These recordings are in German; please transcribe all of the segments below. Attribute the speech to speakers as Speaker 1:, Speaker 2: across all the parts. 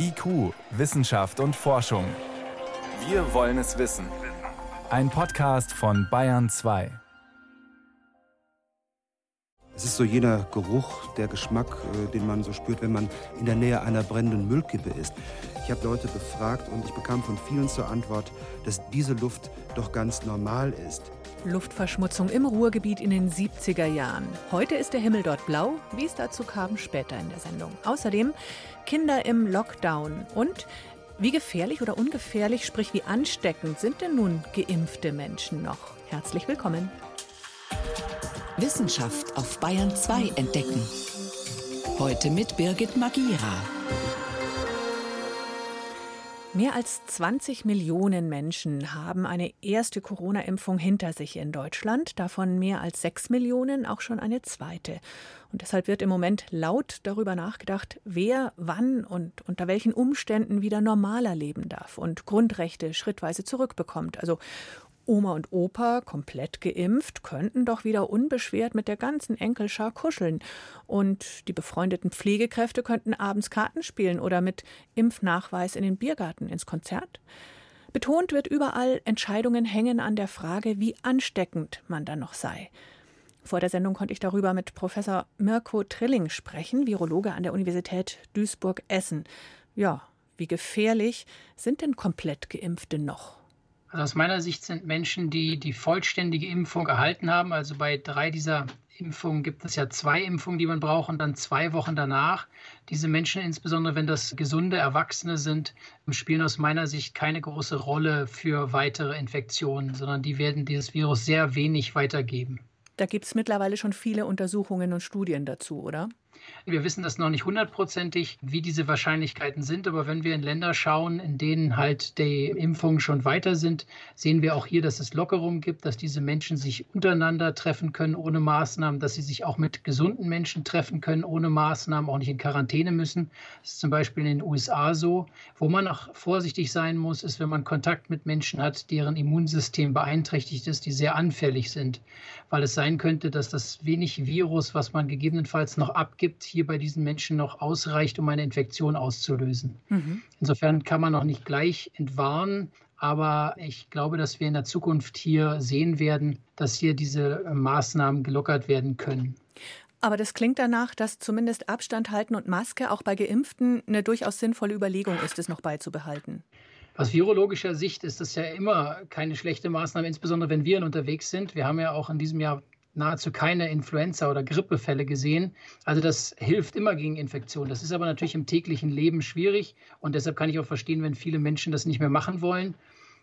Speaker 1: IQ, Wissenschaft und Forschung. Wir wollen es wissen. Ein Podcast von Bayern 2.
Speaker 2: Es ist so jener Geruch, der Geschmack, äh, den man so spürt, wenn man in der Nähe einer brennenden Müllkippe ist. Ich habe Leute befragt und ich bekam von vielen zur Antwort, dass diese Luft doch ganz normal ist.
Speaker 3: Luftverschmutzung im Ruhrgebiet in den 70er Jahren. Heute ist der Himmel dort blau. Wie es dazu kam, später in der Sendung. Außerdem Kinder im Lockdown und wie gefährlich oder ungefährlich, sprich wie ansteckend sind denn nun geimpfte Menschen noch? Herzlich willkommen.
Speaker 4: Wissenschaft auf Bayern 2 entdecken. Heute mit Birgit Magira.
Speaker 3: Mehr als 20 Millionen Menschen haben eine erste Corona-Impfung hinter sich in Deutschland, davon mehr als 6 Millionen auch schon eine zweite. Und deshalb wird im Moment laut darüber nachgedacht, wer wann und unter welchen Umständen wieder normaler leben darf und Grundrechte schrittweise zurückbekommt. Also Oma und Opa, komplett geimpft, könnten doch wieder unbeschwert mit der ganzen Enkelschar kuscheln. Und die befreundeten Pflegekräfte könnten abends Karten spielen oder mit Impfnachweis in den Biergarten ins Konzert. Betont wird überall, Entscheidungen hängen an der Frage, wie ansteckend man dann noch sei. Vor der Sendung konnte ich darüber mit Professor Mirko Trilling sprechen, Virologe an der Universität Duisburg-Essen. Ja, wie gefährlich sind denn komplett Geimpfte noch?
Speaker 5: Also aus meiner Sicht sind Menschen, die die vollständige Impfung erhalten haben, also bei drei dieser Impfungen gibt es ja zwei Impfungen, die man braucht und dann zwei Wochen danach. Diese Menschen, insbesondere wenn das gesunde Erwachsene sind, spielen aus meiner Sicht keine große Rolle für weitere Infektionen, sondern die werden dieses Virus sehr wenig weitergeben.
Speaker 3: Da gibt es mittlerweile schon viele Untersuchungen und Studien dazu, oder?
Speaker 5: Wir wissen das noch nicht hundertprozentig, wie diese Wahrscheinlichkeiten sind, aber wenn wir in Länder schauen, in denen halt die Impfungen schon weiter sind, sehen wir auch hier, dass es Lockerungen gibt, dass diese Menschen sich untereinander treffen können ohne Maßnahmen, dass sie sich auch mit gesunden Menschen treffen können ohne Maßnahmen, auch nicht in Quarantäne müssen. Das ist zum Beispiel in den USA so. Wo man auch vorsichtig sein muss, ist, wenn man Kontakt mit Menschen hat, deren Immunsystem beeinträchtigt ist, die sehr anfällig sind, weil es sein könnte, dass das wenig Virus, was man gegebenenfalls noch abgibt, gibt, hier bei diesen Menschen noch ausreicht, um eine Infektion auszulösen. Mhm. Insofern kann man noch nicht gleich entwarnen, aber ich glaube, dass wir in der Zukunft hier sehen werden, dass hier diese äh, Maßnahmen gelockert werden können.
Speaker 3: Aber das klingt danach, dass zumindest Abstand halten und Maske auch bei Geimpften eine durchaus sinnvolle Überlegung ist, es noch beizubehalten.
Speaker 5: Aus virologischer Sicht ist das ja immer keine schlechte Maßnahme, insbesondere wenn wir unterwegs sind. Wir haben ja auch in diesem Jahr nahezu keine Influenza- oder Grippefälle gesehen. Also das hilft immer gegen Infektionen. Das ist aber natürlich im täglichen Leben schwierig und deshalb kann ich auch verstehen, wenn viele Menschen das nicht mehr machen wollen.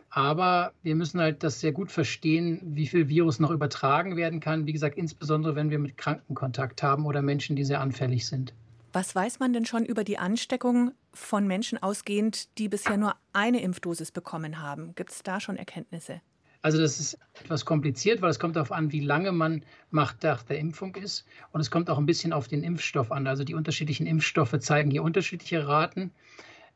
Speaker 5: Aber wir müssen halt das sehr gut verstehen, wie viel Virus noch übertragen werden kann. Wie gesagt, insbesondere wenn wir mit Kranken Kontakt haben oder Menschen, die sehr anfällig sind.
Speaker 3: Was weiß man denn schon über die Ansteckung von Menschen ausgehend, die bisher nur eine Impfdosis bekommen haben? Gibt es da schon Erkenntnisse?
Speaker 5: Also das ist etwas kompliziert, weil es kommt darauf an, wie lange man nach der Impfung ist. Und es kommt auch ein bisschen auf den Impfstoff an. Also die unterschiedlichen Impfstoffe zeigen hier unterschiedliche Raten.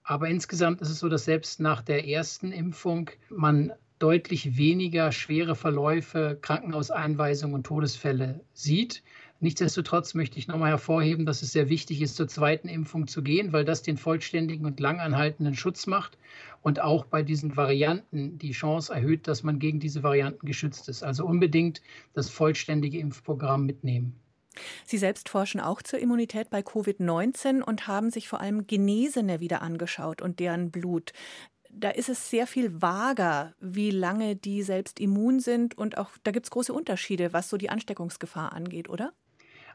Speaker 5: Aber insgesamt ist es so, dass selbst nach der ersten Impfung man deutlich weniger schwere Verläufe, Krankenhauseinweisungen und Todesfälle sieht. Nichtsdestotrotz möchte ich nochmal hervorheben, dass es sehr wichtig ist, zur zweiten Impfung zu gehen, weil das den vollständigen und langanhaltenden Schutz macht und auch bei diesen Varianten die Chance erhöht, dass man gegen diese Varianten geschützt ist. Also unbedingt das vollständige Impfprogramm mitnehmen.
Speaker 3: Sie selbst forschen auch zur Immunität bei Covid-19 und haben sich vor allem Genesene wieder angeschaut und deren Blut da ist es sehr viel vager, wie lange die selbst immun sind. Und auch da gibt es große Unterschiede, was so die Ansteckungsgefahr angeht, oder?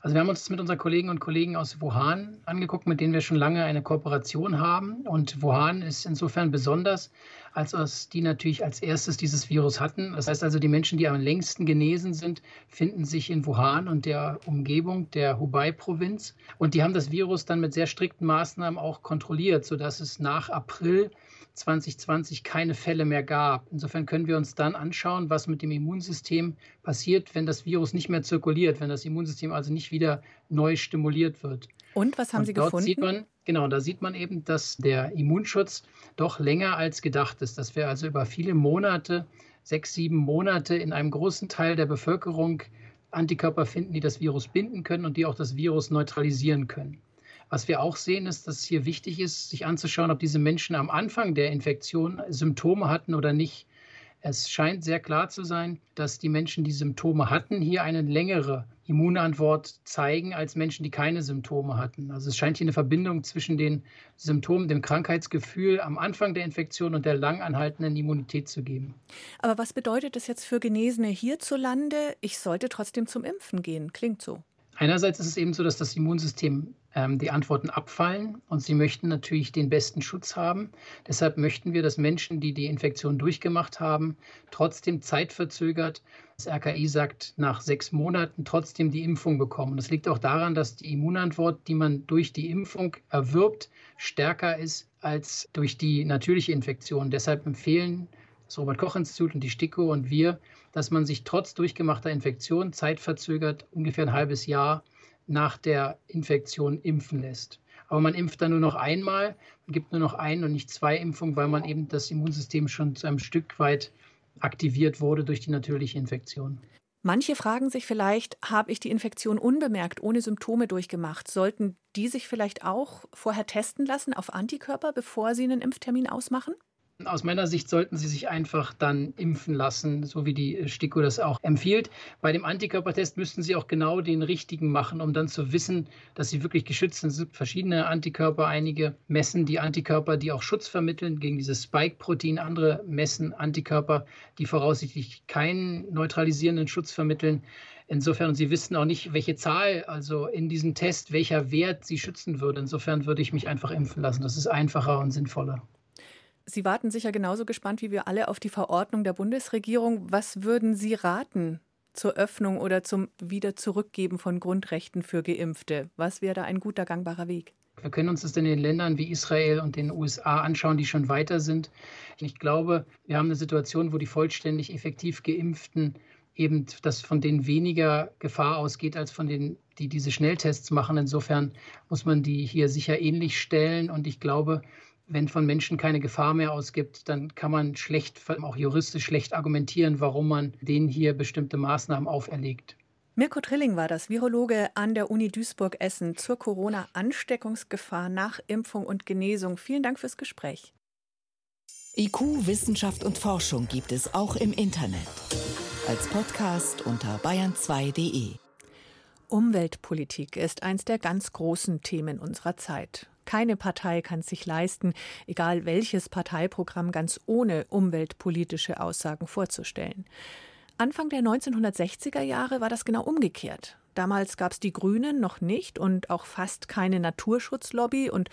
Speaker 5: Also wir haben uns das mit unseren Kollegen und Kollegen aus Wuhan angeguckt, mit denen wir schon lange eine Kooperation haben. Und Wuhan ist insofern besonders, als die natürlich als erstes dieses Virus hatten. Das heißt also, die Menschen, die am längsten genesen sind, finden sich in Wuhan und der Umgebung der Hubei-Provinz. Und die haben das Virus dann mit sehr strikten Maßnahmen auch kontrolliert, sodass es nach April 2020 keine Fälle mehr gab. Insofern können wir uns dann anschauen, was mit dem Immunsystem passiert, wenn das Virus nicht mehr zirkuliert, wenn das Immunsystem also nicht wieder neu stimuliert wird.
Speaker 3: Und was haben Und Sie dort gefunden?
Speaker 5: Sieht man, genau, da sieht man eben, dass der Immunschutz doch länger als gedacht ist, dass wir also über viele Monate, sechs, sieben Monate in einem großen Teil der Bevölkerung Antikörper finden, die das Virus binden können und die auch das Virus neutralisieren können. Was wir auch sehen, ist, dass es hier wichtig ist, sich anzuschauen, ob diese Menschen am Anfang der Infektion Symptome hatten oder nicht. Es scheint sehr klar zu sein, dass die Menschen, die Symptome hatten, hier eine längere Immunantwort zeigen als Menschen, die keine Symptome hatten. Also es scheint hier eine Verbindung zwischen den Symptomen, dem Krankheitsgefühl am Anfang der Infektion und der lang anhaltenden Immunität zu geben.
Speaker 3: Aber was bedeutet das jetzt für Genesene hierzulande? Ich sollte trotzdem zum Impfen gehen. Klingt so.
Speaker 5: Einerseits ist es eben so, dass das Immunsystem die Antworten abfallen und sie möchten natürlich den besten Schutz haben. Deshalb möchten wir, dass Menschen, die die Infektion durchgemacht haben, trotzdem zeitverzögert, das RKI sagt, nach sechs Monaten trotzdem die Impfung bekommen. Das liegt auch daran, dass die Immunantwort, die man durch die Impfung erwirbt, stärker ist als durch die natürliche Infektion. Deshalb empfehlen das Robert Koch Institut und die STIKO und wir, dass man sich trotz durchgemachter Infektion zeitverzögert ungefähr ein halbes Jahr nach der Infektion impfen lässt. Aber man impft dann nur noch einmal, man gibt nur noch ein und nicht zwei Impfungen, weil man eben das Immunsystem schon zu einem Stück weit aktiviert wurde durch die natürliche Infektion.
Speaker 3: Manche fragen sich vielleicht, habe ich die Infektion unbemerkt, ohne Symptome durchgemacht? Sollten die sich vielleicht auch vorher testen lassen auf Antikörper, bevor sie einen Impftermin ausmachen?
Speaker 5: Aus meiner Sicht sollten Sie sich einfach dann impfen lassen, so wie die STIKO das auch empfiehlt. Bei dem Antikörpertest müssten Sie auch genau den richtigen machen, um dann zu wissen, dass Sie wirklich geschützt sind. Es gibt verschiedene Antikörper. Einige messen die Antikörper, die auch Schutz vermitteln gegen dieses Spike-Protein. Andere messen Antikörper, die voraussichtlich keinen neutralisierenden Schutz vermitteln. Insofern, Sie wissen auch nicht, welche Zahl, also in diesem Test, welcher Wert Sie schützen würde. Insofern würde ich mich einfach impfen lassen. Das ist einfacher und sinnvoller.
Speaker 3: Sie warten sicher genauso gespannt wie wir alle auf die Verordnung der Bundesregierung. Was würden Sie raten zur Öffnung oder zum Wiederzurückgeben von Grundrechten für Geimpfte? Was wäre da ein guter gangbarer Weg?
Speaker 5: Wir können uns das in den Ländern wie Israel und den USA anschauen, die schon weiter sind. Ich glaube, wir haben eine Situation, wo die vollständig effektiv geimpften eben das von denen weniger Gefahr ausgeht als von denen, die diese Schnelltests machen. Insofern muss man die hier sicher ähnlich stellen. Und ich glaube, wenn von Menschen keine Gefahr mehr ausgibt, dann kann man schlecht, auch juristisch schlecht argumentieren, warum man denen hier bestimmte Maßnahmen auferlegt.
Speaker 3: Mirko Trilling war das, Virologe an der Uni Duisburg-Essen zur Corona-Ansteckungsgefahr nach Impfung und Genesung. Vielen Dank fürs Gespräch.
Speaker 4: IQ, Wissenschaft und Forschung gibt es auch im Internet. Als Podcast unter bayern2.de.
Speaker 3: Umweltpolitik ist eins der ganz großen Themen unserer Zeit. Keine Partei kann sich leisten, egal welches Parteiprogramm ganz ohne umweltpolitische Aussagen vorzustellen. Anfang der 1960er Jahre war das genau umgekehrt. Damals gab es die Grünen noch nicht und auch fast keine Naturschutzlobby und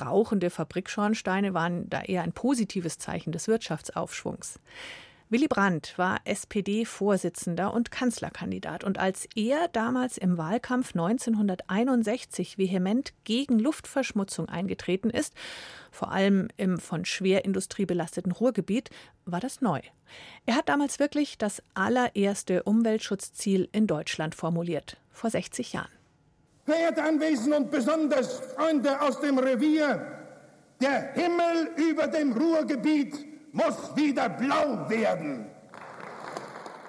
Speaker 3: rauchende Fabrikschornsteine waren da eher ein positives Zeichen des Wirtschaftsaufschwungs. Willy Brandt war SPD-Vorsitzender und Kanzlerkandidat. Und als er damals im Wahlkampf 1961 vehement gegen Luftverschmutzung eingetreten ist, vor allem im von Schwerindustrie belasteten Ruhrgebiet, war das neu. Er hat damals wirklich das allererste Umweltschutzziel in Deutschland formuliert, vor 60 Jahren.
Speaker 6: Verehrte Anwesende und besonders Freunde aus dem Revier, der Himmel über dem Ruhrgebiet muss wieder blau werden.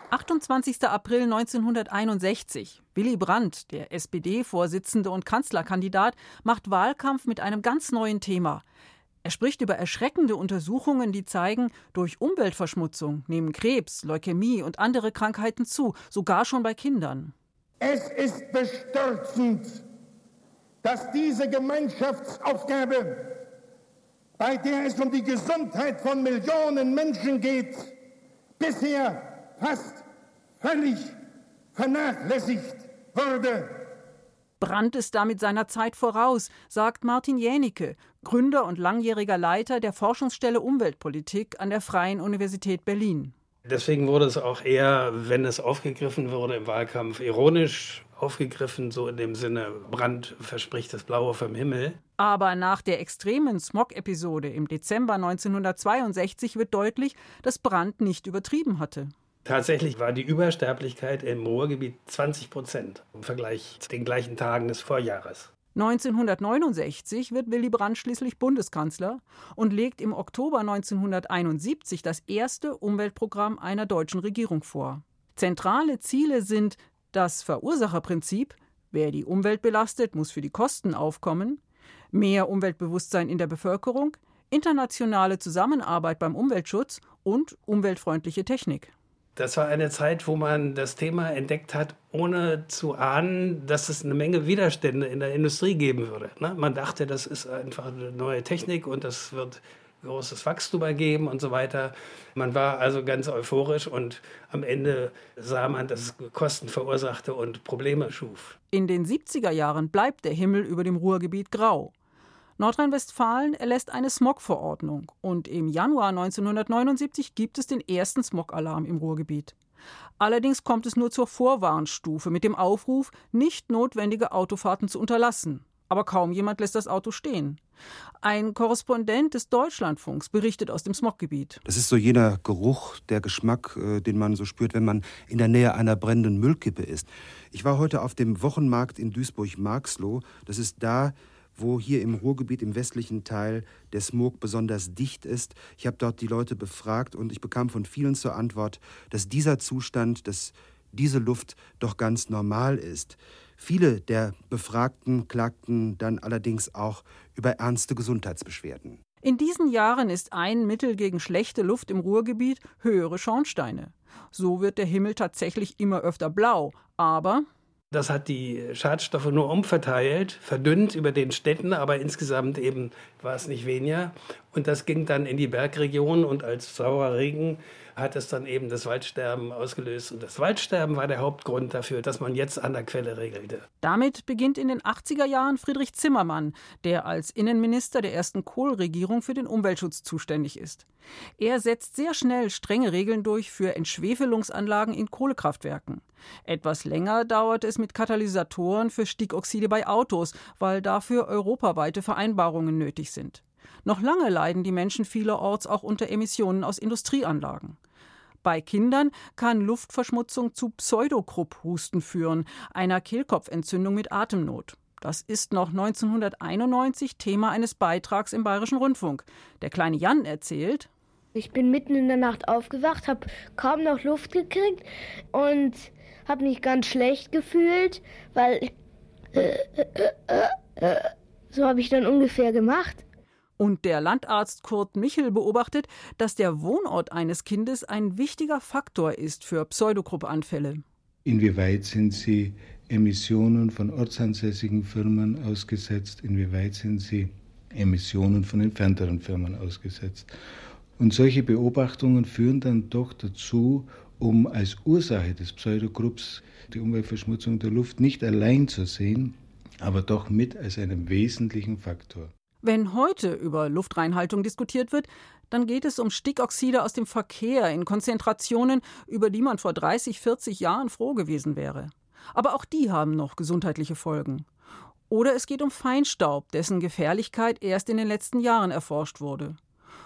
Speaker 7: 28. April 1961. Willy Brandt, der SPD-Vorsitzende und Kanzlerkandidat, macht Wahlkampf mit einem ganz neuen Thema. Er spricht über erschreckende Untersuchungen, die zeigen, durch Umweltverschmutzung nehmen Krebs, Leukämie und andere Krankheiten zu, sogar schon bei Kindern.
Speaker 6: Es ist bestürzend, dass diese Gemeinschaftsaufgabe bei der es um die Gesundheit von Millionen Menschen geht, bisher fast völlig vernachlässigt wurde.
Speaker 7: Brandt ist damit seiner Zeit voraus, sagt Martin Jänicke, Gründer und langjähriger Leiter der Forschungsstelle Umweltpolitik an der Freien Universität Berlin.
Speaker 8: Deswegen wurde es auch eher, wenn es aufgegriffen wurde im Wahlkampf, ironisch aufgegriffen, so in dem Sinne, Brand verspricht das Blaue vom Himmel.
Speaker 7: Aber nach der extremen Smog-Episode im Dezember 1962 wird deutlich, dass Brand nicht übertrieben hatte.
Speaker 8: Tatsächlich war die Übersterblichkeit im Ruhrgebiet 20 Prozent im Vergleich zu den gleichen Tagen des Vorjahres.
Speaker 7: 1969 wird Willy Brandt schließlich Bundeskanzler und legt im Oktober 1971 das erste Umweltprogramm einer deutschen Regierung vor. Zentrale Ziele sind das Verursacherprinzip, wer die Umwelt belastet, muss für die Kosten aufkommen, mehr Umweltbewusstsein in der Bevölkerung, internationale Zusammenarbeit beim Umweltschutz und umweltfreundliche Technik.
Speaker 8: Das war eine Zeit, wo man das Thema entdeckt hat, ohne zu ahnen, dass es eine Menge Widerstände in der Industrie geben würde. Ne? Man dachte, das ist einfach eine neue Technik und das wird großes Wachstum ergeben und so weiter. Man war also ganz euphorisch und am Ende sah man, dass es Kosten verursachte und Probleme schuf.
Speaker 7: In den 70er Jahren bleibt der Himmel über dem Ruhrgebiet grau. Nordrhein-Westfalen erlässt eine Smogverordnung und im Januar 1979 gibt es den ersten Smogalarm im Ruhrgebiet. Allerdings kommt es nur zur Vorwarnstufe mit dem Aufruf, nicht notwendige Autofahrten zu unterlassen. Aber kaum jemand lässt das Auto stehen. Ein Korrespondent des Deutschlandfunks berichtet aus dem Smoggebiet.
Speaker 2: Das ist so jener Geruch, der Geschmack, äh, den man so spürt, wenn man in der Nähe einer brennenden Müllkippe ist. Ich war heute auf dem Wochenmarkt in Duisburg-Marxloh. Das ist da, wo hier im Ruhrgebiet im westlichen Teil der Smog besonders dicht ist. Ich habe dort die Leute befragt und ich bekam von vielen zur Antwort, dass dieser Zustand, dass diese Luft doch ganz normal ist. Viele der Befragten klagten dann allerdings auch über ernste Gesundheitsbeschwerden.
Speaker 7: In diesen Jahren ist ein Mittel gegen schlechte Luft im Ruhrgebiet höhere Schornsteine. So wird der Himmel tatsächlich immer öfter blau, aber
Speaker 8: das hat die Schadstoffe nur umverteilt, verdünnt über den Städten, aber insgesamt eben war es nicht weniger. Und das ging dann in die Bergregion und als saurer Regen hat es dann eben das Waldsterben ausgelöst. Und das Waldsterben war der Hauptgrund dafür, dass man jetzt an der Quelle regelte.
Speaker 7: Damit beginnt in den 80er Jahren Friedrich Zimmermann, der als Innenminister der ersten Kohl-Regierung für den Umweltschutz zuständig ist. Er setzt sehr schnell strenge Regeln durch für Entschwefelungsanlagen in Kohlekraftwerken. Etwas länger dauert es mit Katalysatoren für Stickoxide bei Autos, weil dafür europaweite Vereinbarungen nötig sind. Noch lange leiden die Menschen vielerorts auch unter Emissionen aus Industrieanlagen. Bei Kindern kann Luftverschmutzung zu Pseudokrupp-Husten führen, einer Kehlkopfentzündung mit Atemnot. Das ist noch 1991 Thema eines Beitrags im Bayerischen Rundfunk. Der kleine Jan erzählt:
Speaker 9: Ich bin mitten in der Nacht aufgewacht, habe kaum noch Luft gekriegt und habe mich ganz schlecht gefühlt, weil so habe ich dann ungefähr gemacht.
Speaker 7: Und der Landarzt Kurt Michel beobachtet, dass der Wohnort eines Kindes ein wichtiger Faktor ist für Pseudogruppanfälle.
Speaker 10: Inwieweit sind sie Emissionen von ortsansässigen Firmen ausgesetzt? Inwieweit sind sie Emissionen von entfernteren Firmen ausgesetzt? Und solche Beobachtungen führen dann doch dazu, um als Ursache des Pseudogrupps die Umweltverschmutzung der Luft nicht allein zu sehen, aber doch mit als einen wesentlichen Faktor.
Speaker 7: Wenn heute über Luftreinhaltung diskutiert wird, dann geht es um Stickoxide aus dem Verkehr in Konzentrationen, über die man vor 30, 40 Jahren froh gewesen wäre. Aber auch die haben noch gesundheitliche Folgen. Oder es geht um Feinstaub, dessen Gefährlichkeit erst in den letzten Jahren erforscht wurde.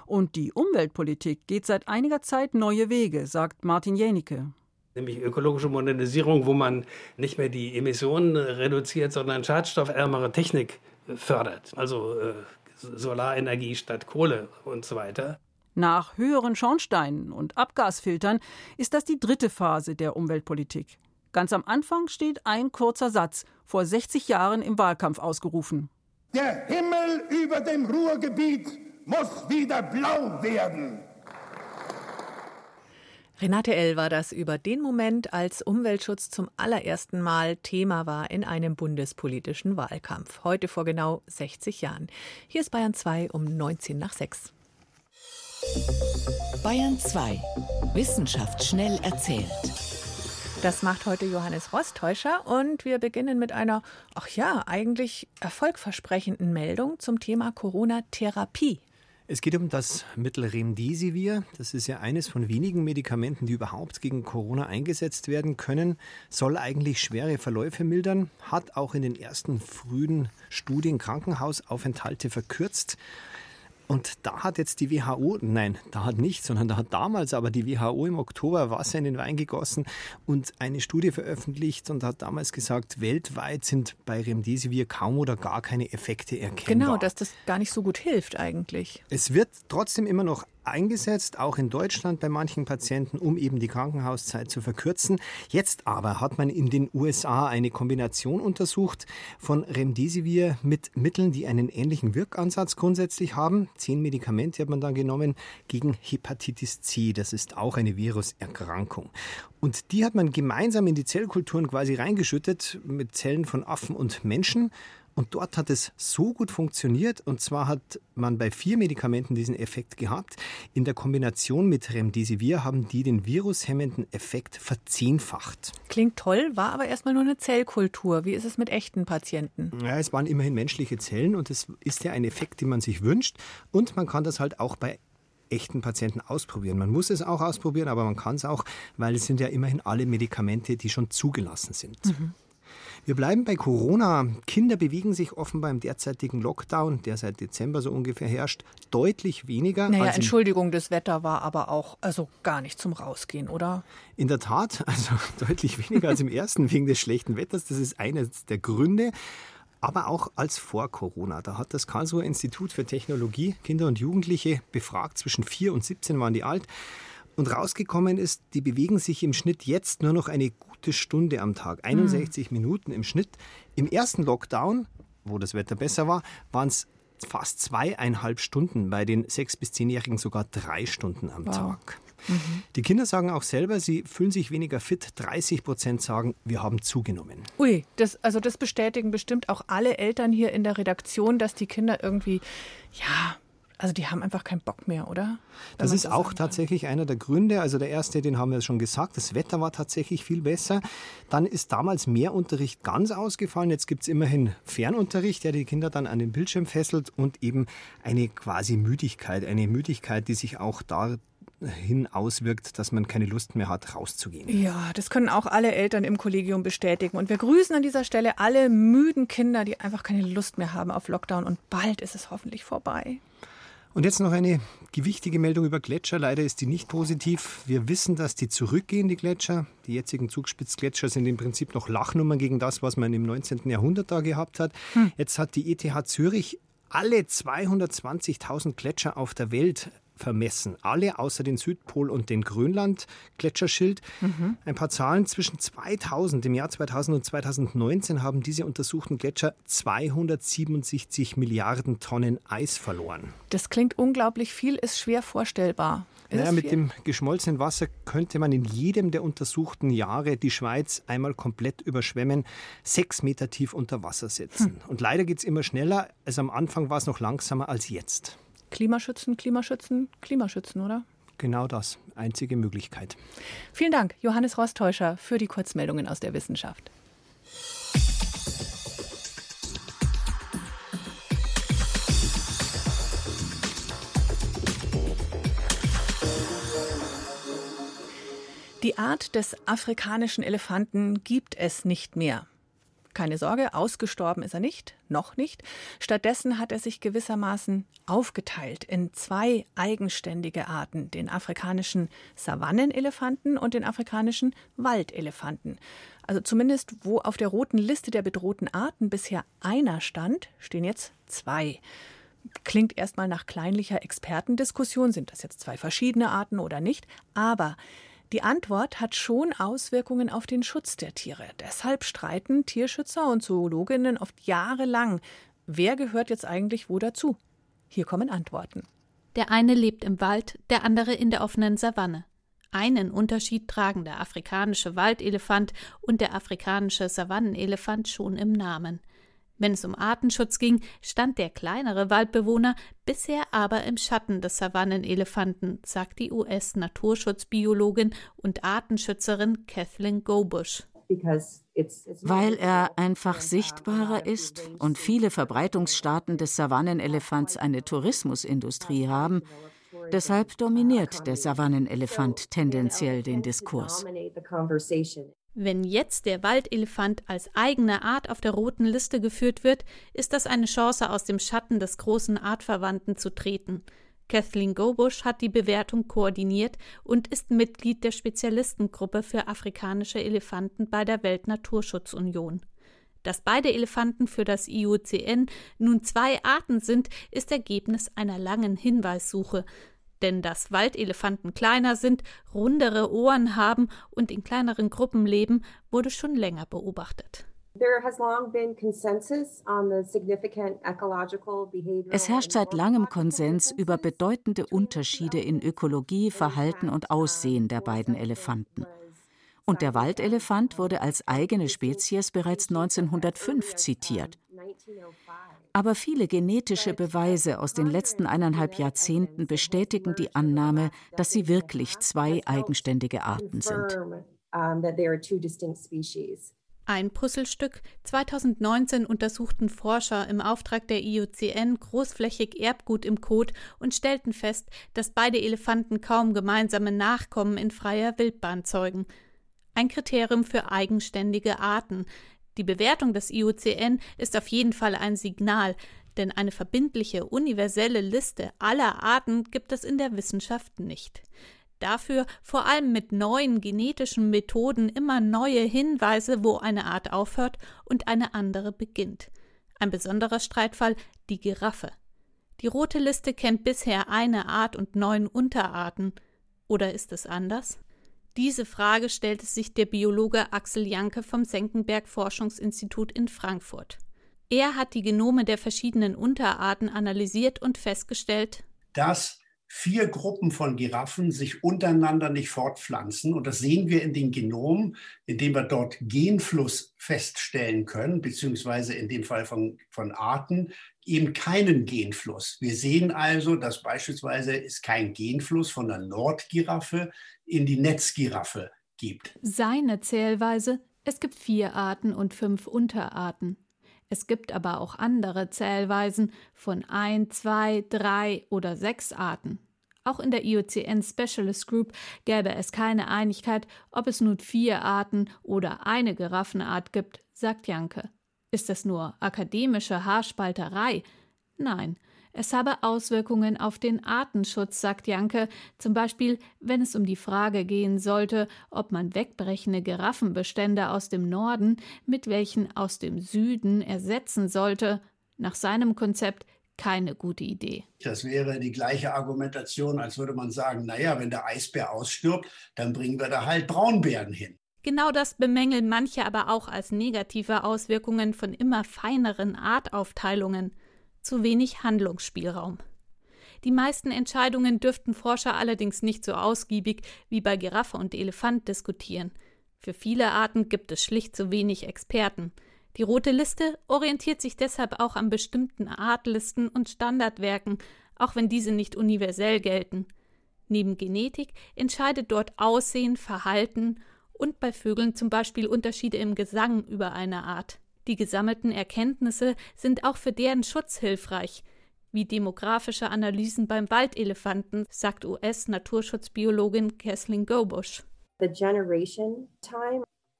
Speaker 7: Und die Umweltpolitik geht seit einiger Zeit neue Wege, sagt Martin Jänicke.
Speaker 8: Nämlich ökologische Modernisierung, wo man nicht mehr die Emissionen reduziert, sondern schadstoffärmere Technik fördert. Also äh, Solarenergie statt Kohle und so weiter.
Speaker 7: Nach höheren Schornsteinen und Abgasfiltern ist das die dritte Phase der Umweltpolitik. Ganz am Anfang steht ein kurzer Satz, vor 60 Jahren im Wahlkampf ausgerufen.
Speaker 6: Der Himmel über dem Ruhrgebiet muss wieder blau werden.
Speaker 3: Renate L. war das über den Moment, als Umweltschutz zum allerersten Mal Thema war in einem bundespolitischen Wahlkampf. Heute vor genau 60 Jahren. Hier ist Bayern 2 um 19 nach 6.
Speaker 4: Bayern 2. Wissenschaft schnell erzählt.
Speaker 3: Das macht heute Johannes Rostäuscher und wir beginnen mit einer, ach ja, eigentlich erfolgversprechenden Meldung zum Thema Corona-Therapie.
Speaker 11: Es geht um das Mittel Remdesivir. Das ist ja eines von wenigen Medikamenten, die überhaupt gegen Corona eingesetzt werden können. Soll eigentlich schwere Verläufe mildern, hat auch in den ersten frühen Studien Krankenhausaufenthalte verkürzt. Und da hat jetzt die WHO, nein, da hat nicht, sondern da hat damals aber die WHO im Oktober Wasser in den Wein gegossen und eine Studie veröffentlicht und hat damals gesagt, weltweit sind bei Remdesivir kaum oder gar keine Effekte erkennbar.
Speaker 3: Genau, dass das gar nicht so gut hilft eigentlich.
Speaker 11: Es wird trotzdem immer noch eingesetzt, auch in Deutschland bei manchen Patienten, um eben die Krankenhauszeit zu verkürzen. Jetzt aber hat man in den USA eine Kombination untersucht von Remdesivir mit Mitteln, die einen ähnlichen Wirkansatz grundsätzlich haben. Zehn Medikamente hat man dann genommen gegen Hepatitis C. Das ist auch eine Viruserkrankung. Und die hat man gemeinsam in die Zellkulturen quasi reingeschüttet mit Zellen von Affen und Menschen. Und dort hat es so gut funktioniert. Und zwar hat man bei vier Medikamenten diesen Effekt gehabt. In der Kombination mit Remdesivir haben die den virushemmenden Effekt verzehnfacht.
Speaker 3: Klingt toll, war aber erstmal nur eine Zellkultur. Wie ist es mit echten Patienten?
Speaker 11: Ja, es waren immerhin menschliche Zellen und es ist ja ein Effekt, den man sich wünscht. Und man kann das halt auch bei echten Patienten ausprobieren. Man muss es auch ausprobieren, aber man kann es auch, weil es sind ja immerhin alle Medikamente, die schon zugelassen sind. Mhm. Wir bleiben bei Corona. Kinder bewegen sich offenbar im derzeitigen Lockdown, der seit Dezember so ungefähr herrscht, deutlich weniger.
Speaker 3: Naja, Entschuldigung, das Wetter war aber auch also gar nicht zum Rausgehen, oder?
Speaker 11: In der Tat, also deutlich weniger als im ersten wegen des schlechten Wetters. Das ist eines der Gründe aber auch als vor Corona. Da hat das Karlsruher Institut für Technologie Kinder und Jugendliche befragt, zwischen 4 und 17 waren die alt. Und rausgekommen ist, die bewegen sich im Schnitt jetzt nur noch eine gute Stunde am Tag, 61 mhm. Minuten im Schnitt. Im ersten Lockdown, wo das Wetter besser war, waren es fast zweieinhalb Stunden, bei den sechs- bis zehnjährigen sogar drei Stunden am wow. Tag. Mhm. Die Kinder sagen auch selber, sie fühlen sich weniger fit. 30 Prozent sagen, wir haben zugenommen.
Speaker 3: Ui, das, also das bestätigen bestimmt auch alle Eltern hier in der Redaktion, dass die Kinder irgendwie, ja, also die haben einfach keinen Bock mehr, oder?
Speaker 11: Wenn das ist auch kann. tatsächlich einer der Gründe. Also der erste, den haben wir schon gesagt, das Wetter war tatsächlich viel besser. Dann ist damals mehr Unterricht ganz ausgefallen. Jetzt gibt es immerhin Fernunterricht, der die Kinder dann an den Bildschirm fesselt und eben eine quasi Müdigkeit. Eine Müdigkeit, die sich auch da hin auswirkt, dass man keine Lust mehr hat, rauszugehen.
Speaker 3: Ja, das können auch alle Eltern im Kollegium bestätigen. Und wir grüßen an dieser Stelle alle müden Kinder, die einfach keine Lust mehr haben auf Lockdown. Und bald ist es hoffentlich vorbei.
Speaker 11: Und jetzt noch eine gewichtige Meldung über Gletscher. Leider ist die nicht positiv. Wir wissen, dass die zurückgehen, die Gletscher. Die jetzigen Zugspitzgletscher sind im Prinzip noch Lachnummern gegen das, was man im 19. Jahrhundert da gehabt hat. Hm. Jetzt hat die ETH Zürich alle 220.000 Gletscher auf der Welt vermessen. Alle außer den Südpol und den Grönland-Gletscherschild. Mhm. Ein paar Zahlen. Zwischen 2000, im Jahr 2000 und 2019 haben diese untersuchten Gletscher 267 Milliarden Tonnen Eis verloren.
Speaker 3: Das klingt unglaublich viel, ist schwer vorstellbar.
Speaker 11: Ist naja, mit dem geschmolzenen Wasser könnte man in jedem der untersuchten Jahre die Schweiz einmal komplett überschwemmen, sechs Meter tief unter Wasser setzen. Hm. Und leider geht es immer schneller. Also am Anfang war es noch langsamer als jetzt.
Speaker 3: Klimaschützen, Klimaschützen, Klimaschützen, oder?
Speaker 11: Genau das. Einzige Möglichkeit.
Speaker 3: Vielen Dank, Johannes Rostäuscher, für die Kurzmeldungen aus der Wissenschaft. Die Art des afrikanischen Elefanten gibt es nicht mehr. Keine Sorge, ausgestorben ist er nicht, noch nicht. Stattdessen hat er sich gewissermaßen aufgeteilt in zwei eigenständige Arten, den afrikanischen Savannenelefanten und den afrikanischen Waldelefanten. Also zumindest wo auf der roten Liste der bedrohten Arten bisher einer stand, stehen jetzt zwei. Klingt erstmal nach kleinlicher Expertendiskussion, sind das jetzt zwei verschiedene Arten oder nicht, aber die Antwort hat schon Auswirkungen auf den Schutz der Tiere. Deshalb streiten Tierschützer und Zoologinnen oft jahrelang, wer gehört jetzt eigentlich wo dazu. Hier kommen Antworten.
Speaker 12: Der eine lebt im Wald, der andere in der offenen Savanne. Einen Unterschied tragen der afrikanische Waldelefant und der afrikanische Savannenelefant schon im Namen. Wenn es um Artenschutz ging, stand der kleinere Waldbewohner bisher aber im Schatten des Savannenelefanten, sagt die US-Naturschutzbiologin und Artenschützerin Kathleen Gobush.
Speaker 13: Weil er einfach sichtbarer ist und viele Verbreitungsstaaten des Savannenelefants eine Tourismusindustrie haben, deshalb dominiert der Savannenelefant tendenziell den Diskurs.
Speaker 12: Wenn jetzt der Waldelefant als eigene Art auf der roten Liste geführt wird, ist das eine Chance, aus dem Schatten des großen Artverwandten zu treten. Kathleen Gobusch hat die Bewertung koordiniert und ist Mitglied der Spezialistengruppe für afrikanische Elefanten bei der Weltnaturschutzunion. Dass beide Elefanten für das IUCN nun zwei Arten sind, ist Ergebnis einer langen Hinweissuche. Denn dass Waldelefanten kleiner sind, rundere Ohren haben und in kleineren Gruppen leben, wurde schon länger beobachtet.
Speaker 13: Es herrscht seit langem Konsens über bedeutende Unterschiede in Ökologie, Verhalten und Aussehen der beiden Elefanten. Und der Waldelefant wurde als eigene Spezies bereits 1905 zitiert. Aber viele genetische Beweise aus den letzten eineinhalb Jahrzehnten bestätigen die Annahme, dass sie wirklich zwei eigenständige Arten sind.
Speaker 12: Ein Puzzlestück. 2019 untersuchten Forscher im Auftrag der IUCN großflächig Erbgut im Kot und stellten fest, dass beide Elefanten kaum gemeinsame Nachkommen in freier Wildbahn zeugen. Ein Kriterium für eigenständige Arten. Die Bewertung des IUCN ist auf jeden Fall ein Signal, denn eine verbindliche, universelle Liste aller Arten gibt es in der Wissenschaft nicht. Dafür vor allem mit neuen genetischen Methoden immer neue Hinweise, wo eine Art aufhört und eine andere beginnt. Ein besonderer Streitfall die Giraffe. Die rote Liste kennt bisher eine Art und neun Unterarten. Oder ist es anders? Diese Frage stellte sich der Biologe Axel Janke vom Senckenberg Forschungsinstitut in Frankfurt. Er hat die Genome der verschiedenen Unterarten analysiert und festgestellt,
Speaker 14: dass vier Gruppen von Giraffen sich untereinander nicht fortpflanzen. Und das sehen wir in den Genomen, indem wir dort Genfluss feststellen können, beziehungsweise in dem Fall von, von Arten eben keinen Genfluss. Wir sehen also, dass beispielsweise es kein Genfluss von der Nordgiraffe in die Netzgiraffe gibt.
Speaker 12: Seine Zählweise, es gibt vier Arten und fünf Unterarten. Es gibt aber auch andere Zählweisen von ein, zwei, drei oder sechs Arten. Auch in der IUCN Specialist Group gäbe es keine Einigkeit, ob es nun vier Arten oder eine Giraffenart gibt, sagt Janke. Ist das nur akademische Haarspalterei? Nein, es habe Auswirkungen auf den Artenschutz, sagt Janke, zum Beispiel wenn es um die Frage gehen sollte, ob man wegbrechende Giraffenbestände aus dem Norden mit welchen aus dem Süden ersetzen sollte. Nach seinem Konzept keine gute Idee.
Speaker 14: Das wäre die gleiche Argumentation, als würde man sagen, naja, wenn der Eisbär ausstirbt, dann bringen wir da halt Braunbären hin.
Speaker 12: Genau das bemängeln manche aber auch als negative Auswirkungen von immer feineren Artaufteilungen zu wenig Handlungsspielraum. Die meisten Entscheidungen dürften Forscher allerdings nicht so ausgiebig wie bei Giraffe und Elefant diskutieren. Für viele Arten gibt es schlicht zu wenig Experten. Die rote Liste orientiert sich deshalb auch an bestimmten Artlisten und Standardwerken, auch wenn diese nicht universell gelten. Neben Genetik entscheidet dort Aussehen, Verhalten und bei Vögeln zum Beispiel Unterschiede im Gesang über eine Art. Die gesammelten Erkenntnisse sind auch für deren Schutz hilfreich, wie demografische Analysen beim Waldelefanten, sagt US-Naturschutzbiologin Kathleen Gobusch.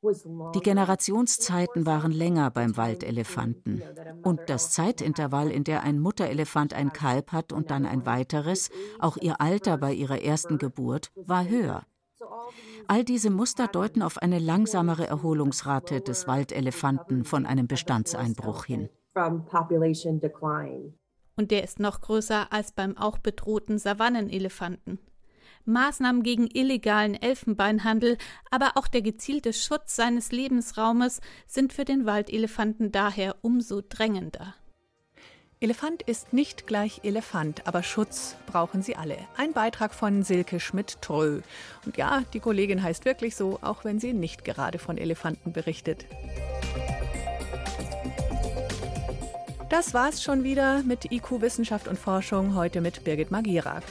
Speaker 13: Die Generationszeiten waren länger beim Waldelefanten. Und das Zeitintervall, in der ein Mutterelefant ein Kalb hat und dann ein weiteres, auch ihr Alter bei ihrer ersten Geburt, war höher. All diese Muster deuten auf eine langsamere Erholungsrate des Waldelefanten von einem Bestandseinbruch hin.
Speaker 12: Und der ist noch größer als beim auch bedrohten Savannenelefanten. Maßnahmen gegen illegalen Elfenbeinhandel, aber auch der gezielte Schutz seines Lebensraumes sind für den Waldelefanten daher umso drängender.
Speaker 3: Elefant ist nicht gleich Elefant, aber Schutz brauchen sie alle. Ein Beitrag von Silke Schmidt-Trö. Und ja, die Kollegin heißt wirklich so, auch wenn sie nicht gerade von Elefanten berichtet. Das war's schon wieder mit IQ Wissenschaft und Forschung, heute mit Birgit Magierak.